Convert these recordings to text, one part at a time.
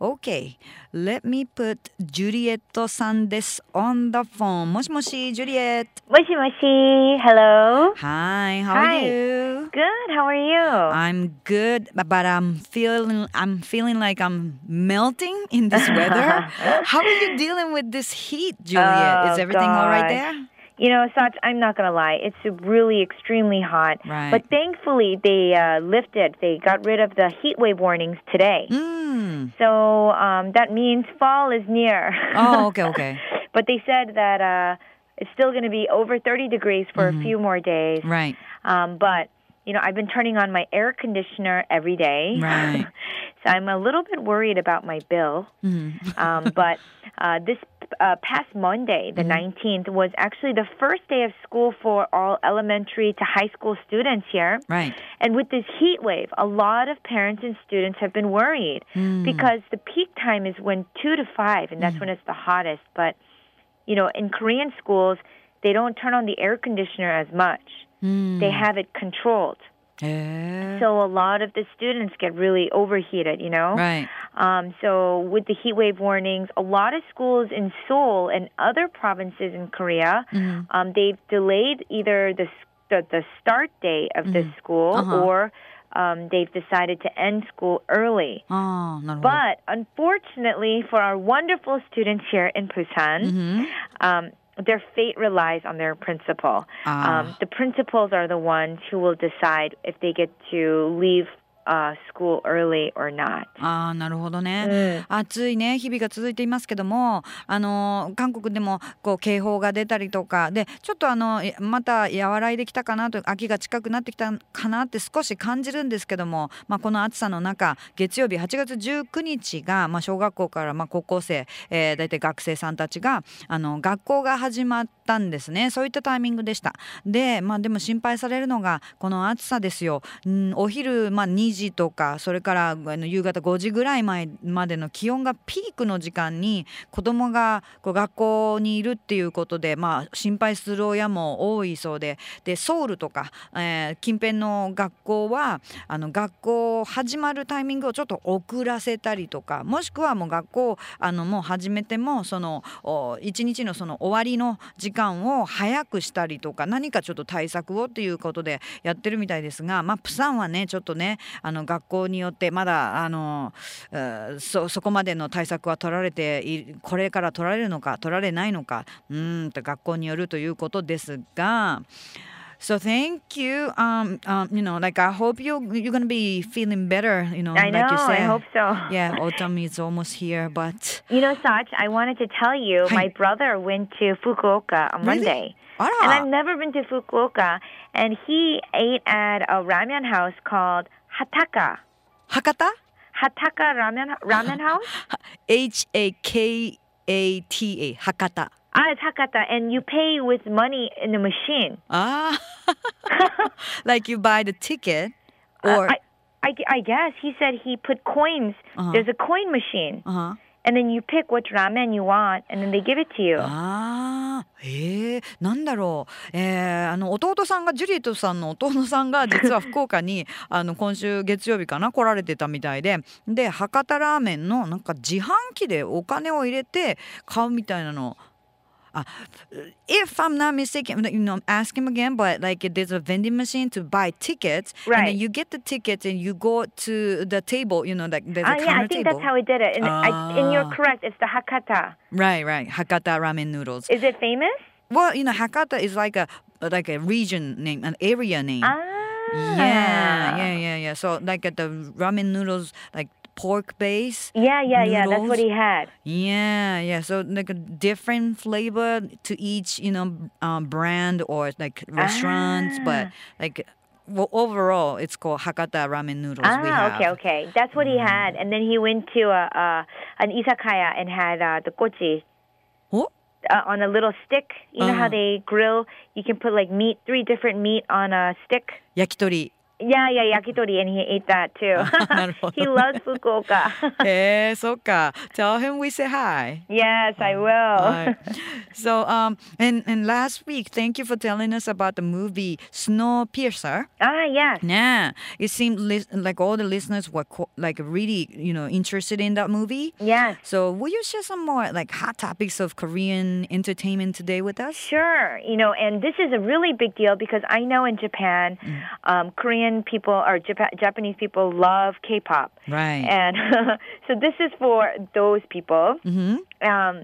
Okay, let me put Juliet さんです on the phone. もしもし、Juliet. もしもし Hello Hi, how Hi. are you? Good how are you? I'm good, but but I'm feeling I'm feeling like I'm melting in this weather. how are you dealing with this heat, Juliet? Is Oh, everything all right gosh. there? You know, Sach, I'm not going to lie. It's really extremely hot. Right. But thankfully, they uh, lifted, they got rid of the heat wave warnings today. Mm. So um, that means fall is near. Oh, okay, okay. but they said that uh, it's still going to be over 30 degrees for a few more days. Right. Um, but, you know, I've been turning on my air conditioner every day. Right. so I'm a little bit worried about my bill. Mm-hmm. Um, but uh, this uh, past Monday, the 19th, was actually the first day of school for all elementary to high school students here. Right. And with this heat wave, a lot of parents and students have been worried Mm. because the peak time is when 2 to 5, and that's when it's the hottest. But, you know, in Korean schools, they don't turn on the air conditioner as much, Mm. they have it controlled. Yeah. So a lot of the students get really overheated, you know? Right. Um, so with the heat wave warnings, a lot of schools in Seoul and other provinces in Korea, mm-hmm. um, they've delayed either the, the, the start date of mm-hmm. the school uh-huh. or um, they've decided to end school early. Oh, but unfortunately for our wonderful students here in Busan, mm-hmm. Um, their fate relies on their principal. Ah. Um, the principals are the ones who will decide if they get to leave uh, school early or not. ああなるほどね、暑いね。日々が続いていますけどもあの韓国でもこう警報が出たりとかでちょっとあのえまた和らいできたかなと秋が近くなってきたかなって少し感じるんですけども、まあ、この暑さの中月曜日8月19日が、まあ、小学校からまあ高校生、えー、大体学生さんたちがあの学校が始まったんですね。そういったタイミングでした。で,、まあ、でも心配されるのがこの暑さですよ、うん、お昼、まあ、2時とかそれからあの夕方5時ぐらい前までの気温がピークの時間に子供がこう学校にいるっていうことで、まあ、心配する親も多いそうででソウルとか、えー近辺の学校はあの学校始まるタイミングをちょっと遅らせたりとかもしくはもう学校あのもう始めてもその一日のその終わりの時間を早くしたりとか何かちょっと対策をっていうことでやってるみたいですが、まあ、プサンはねちょっとねあの学校によってまだあのえーそそこまでの対策は取られていこれから取られるのか取られないのかうーんと学校によるということですが。So thank you. Um, um, you know, like I hope you you're gonna be feeling better. You know, I know, like you said. I hope so. Yeah, autumn is almost here, but You know, Sach, I wanted to tell you, my brother went to Fukuoka on Really? Monday. And I've never been to Fukuoka. And he ate at a ramen house called 하타카. 하카타? 하타카 ramen, 라멘 하우스? H A K A T A 하카타. Ah, it's Hakata, and you pay with money in the machine. Ah, like you buy the ticket, uh, or uh, I, I, I, guess he said he put coins. Uh-huh. There's a coin machine, uh-huh. and then you pick which ramen you want, and then they give it to you. Ah. えーなんだろう、えーあの弟さんがジュリートさんの弟さんが実は福岡に あの今週月曜日かな来られてたみたいで。で博多ラーメンのなんか自販機でお金を入れて買うみたいなのあ if I'm not mistaken you know ask him again but like there's a vending machine to buy tickets and Right. then you get the tickets and you go to the table you know like there's a Ah, counter yeah, I think table that's how we did it. And, I, and you're Ah. correct. It's the Hakata. right right Hakata ramen noodles Is it famous? Well, you know, Hakata is like a like a region name, an area name. Ah. Yeah, yeah, yeah, yeah. So like uh, the ramen noodles, like pork base. Yeah, yeah, yeah. That's what he had. Yeah, yeah. So like a different flavor to each, you know, um, brand or like restaurants, but Ah. like well, overall, it's called Hakata ramen noodles. we Ah, okay, okay. That's what he had. And then he went to a, uh, an izakaya and had uh, the kochi Oh, uh, on a little stick. You know how Uh-huh. they grill? You can put like meat, three different meat on a stick. 焼き鳥。 Yeah, yeah, yakitori, and he ate that too. なるほど he loves Fukuoka. へえそっか Tell him we say hi yes, I will. Right. So um and and last week thank you for telling us about the movie Snowpiercer Ah, yes. Yeah, it seemed lis- like all the listeners were co- like really, you know, interested in that movie. Yes. So, will you share some more like hot topics of Korean entertainment today with us? Sure, you know, and this is a really big deal because I know in Japan, um, Korean people or Japa- Japanese people love K-pop, Right. and so this is for those people. mm-hmm. Um,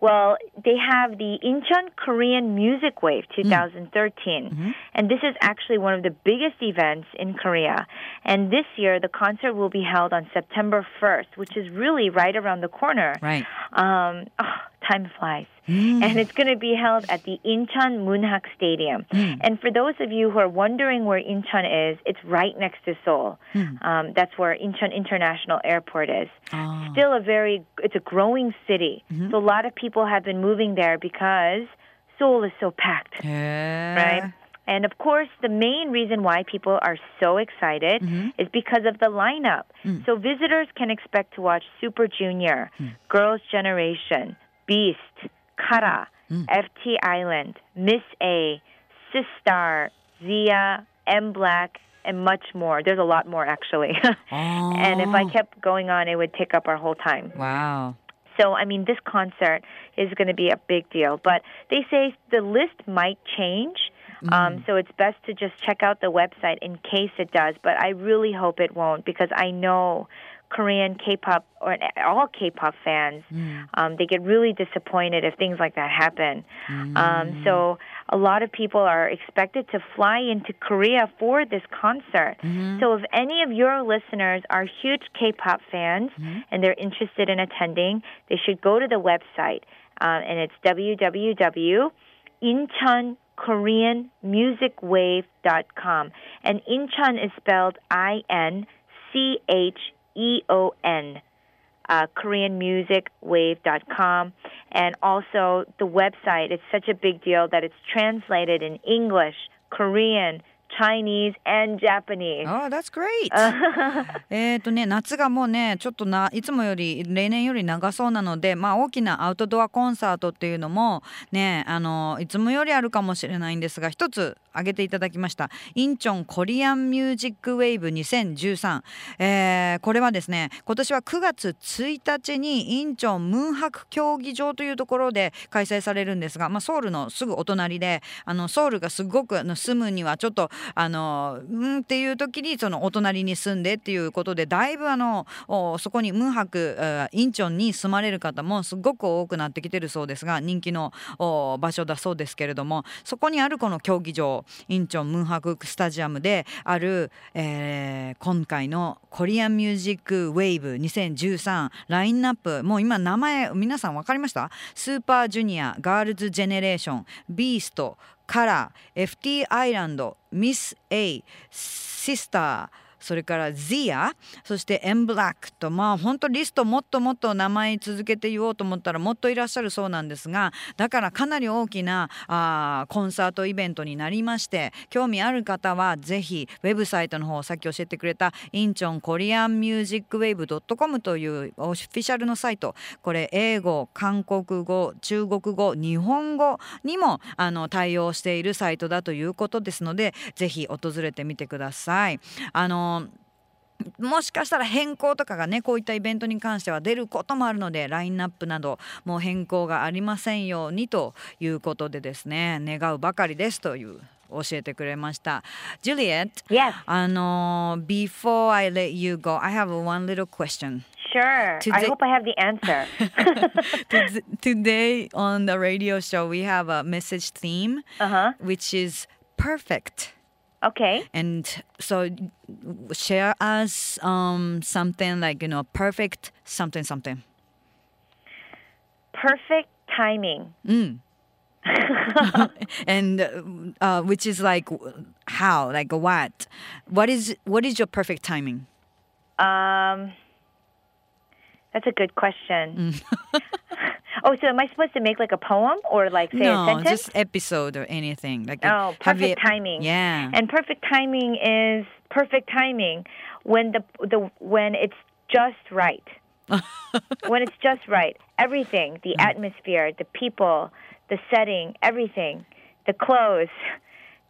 well, they have the Incheon Korean Music Wave 2013, and this is actually one of the biggest events in Korea. And this year, the concert will be held on September 1st, which is really right around the corner. Right. Um, oh, time flies. Mm. And it's going to be held at the Incheon Munhak Stadium. Mm. And for those of you who are wondering where Incheon is, it's right next to Seoul. Mm. Um, that's where Incheon International Airport is. Oh. Still a very, it's a growing city. Mm-hmm. So a lot of people have been moving there because Seoul is so packed, right? Right. And of course, the main reason why people are so excited mm-hmm. is because of the lineup. So visitors can expect to watch Super Junior, Girls' Generation, Beast, Kara, FT Island, Miss A, Sistar, Zia, MBLAQ, and much more. There's a lot more actually. and if I kept going on, it would take up our whole time. Wow. So, I mean, this concert is going to be a big deal. But they say the list might change. Um, so it's best to just check out the website in case it does. But I really hope it won't because I know Korean K-pop or all K-pop fans, um, they get really disappointed if things like that happen. Um, so a lot of people are expected to fly into Korea for this concert. So if any of your listeners are huge K-pop fans and they're interested in attending, they should go to the website, uh, and it's www.incheonkoreanmusicwave.com. And Incheon is spelled I-N C H E O N. Uh, KoreanMusicWave.com. And also the website, it's such a big deal that it's translated in English, Korean, Chinese, and Japanese. Oh, that's great. えっとね夏がもうねちょっとないつもより例年より長そうなのでまあ大きなアウトドアコンサートっていうのもねあのいつもよりあるかもしれないんですが一つ挙げていただきましたインチョンコリアンミュージックウェイブ2013、えーこれはですね今年は9月1日にインチョンムンハク競技場というところで開催されるんですが、まあ、ソウルのすぐお隣であのソウルがすごくあの住むにはちょっとあのうんっていう時にそのお隣に住んでっていうことでだいぶあのそこにムンハクインチョンに住まれる方もすごく多くなってきてるそうですが人気の場所だそうですけれどもそこにあるこの競技場インチョンムンハクスタジアムである、えー今回のコリアンミュージックウェイブ2013ラインナップもう今名前皆さん分かりました？スーパージュニアガールズジェネレーションビーストカラー FT アイランドミス A シスターそれからジアそしてエンブラックとまあ本当リストもっともっと名前続けて言おうと思ったらもっといらっしゃるそうなんですがだからかなり大きなあコンサートイベントになりまして興味ある方はぜひウェブサイトの方さっき教えてくれたインチョンコリアンミュージックウェーブ .com というオフィシャルのサイトこれ英語韓国語中国語日本語にもあの対応しているサイトだということですのでぜひ訪れてみてください。あのもしかしたら変更とかがねこういったイベントに関しては出ることもあるのでラインナップなどもう変更がありませんようにということでですね願うばかりですという教えてくれました。ジュリエット Yes, あの before I let you go I have one little question sure. I Today- hope I have the answer. Today- on the radio show we have a message theme uh huh. which is perfect Okay. and so share us um something like you know perfect something something Perfect timing. mm. and uh, which is like how like what what is what is your perfect timing Um, that's a good question. Oh, so am I supposed to make like a poem or like say a sentence? no, just episode or anything. Like Oh, perfect you- timing. Yeah. And perfect timing is perfect timing when the the when it's just right. when it's just right. Everything, the Mm. atmosphere, the people, the setting, everything, the clothes,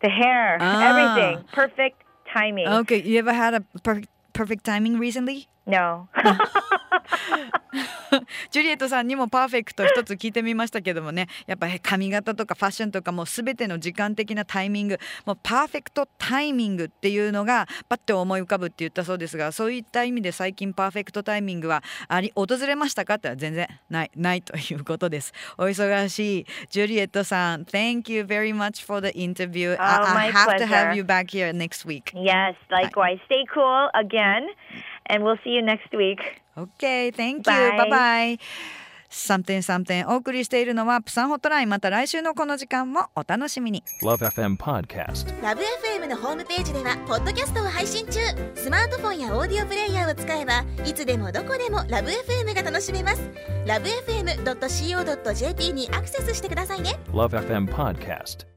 the hair, Ah. everything. Perfect timing. okay, you ever had a perfect perfect timing recently? No. ジュリエットさんにもパーフェクト一つ聞いてみましたけどもねやっぱり髪型とかファッションとかもう全ての時間的なタイミングもうパーフェクトタイミングっていうのがパッて思い浮かぶって言ったそうですがそういった意味で最近パーフェクトタイミングはあり訪れましたか？って全然ないないということですお忙しいジュリエットさん Thank you very much for the interview、Oh, I, I have to have pleasure. you back here next week yes, likewise. Stay cool again and we'll see you next week. OK, thank you. Bye. Bye. Something something お送りしているのはプサンホットラインまた来週のこの時間もお楽しみに Love FM Podcast. ラブ f m のホームページではポッドキャストを配信中スマートフォンやオーディオプレイヤーを使えばいつでもどこでもラブ f m が楽しめますラブ FM.co.jp にアクセスしてくださいね Love FM Podcast.